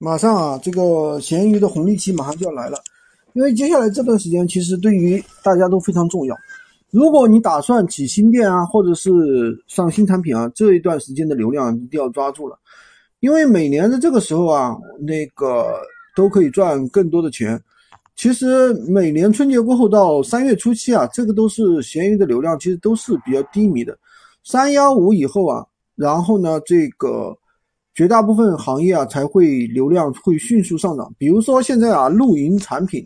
马上啊，这个闲鱼的红利期马上就要来了，因为接下来这段时间其实对于大家都非常重要。如果你打算起新店啊，或者是上新产品啊，这一段时间的流量一定要抓住了，因为每年的这个时候啊，那个都可以赚更多的钱。其实每年春节过后到三月初期啊，这个都是闲鱼的流量其实都是比较低迷的。三幺五以后啊，然后呢这个。绝大部分行业啊才会流量会迅速上涨，比如说现在啊露营产品，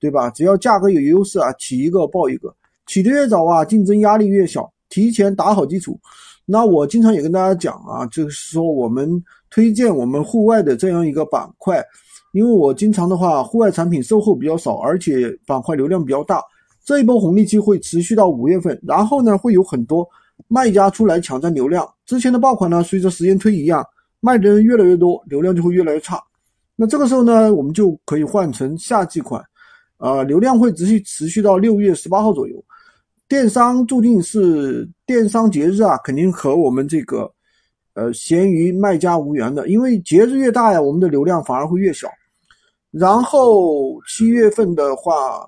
对吧？只要价格有优势啊，起一个爆一个，起的越早啊，竞争压力越小，提前打好基础。那我经常也跟大家讲啊，就是说我们推荐我们户外的这样一个板块，因为我经常的话，户外产品售后比较少，而且板块流量比较大。这一波红利期会持续到五月份，然后呢会有很多卖家出来抢占流量。之前的爆款呢，随着时间推移啊。卖的人越来越多，流量就会越来越差。那这个时候呢，我们就可以换成夏季款，呃，流量会持续持续到六月十八号左右。电商注定是电商节日啊，肯定和我们这个呃闲鱼卖家无缘的，因为节日越大呀，我们的流量反而会越小。然后七月份的话，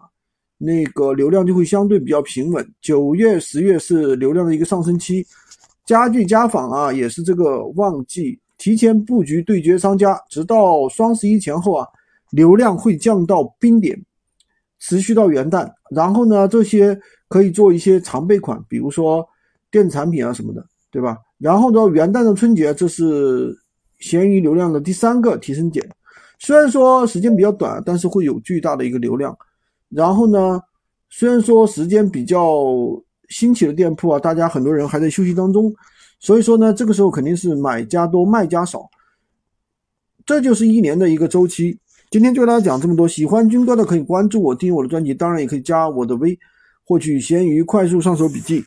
那个流量就会相对比较平稳。九月、十月是流量的一个上升期，家具家纺啊也是这个旺季。提前布局对决商家，直到双十一前后啊，流量会降到冰点，持续到元旦。然后呢，这些可以做一些常备款，比如说电子产品啊什么的，对吧？然后呢，元旦的春节，这是闲鱼流量的第三个提升点。虽然说时间比较短，但是会有巨大的一个流量。然后呢，虽然说时间比较新起的店铺啊，大家很多人还在休息当中。所以说呢，这个时候肯定是买家多卖家少，这就是一年的一个周期。今天就给大家讲这么多，喜欢军哥的可以关注我，订阅我的专辑，当然也可以加我的微，获取闲鱼快速上手笔记。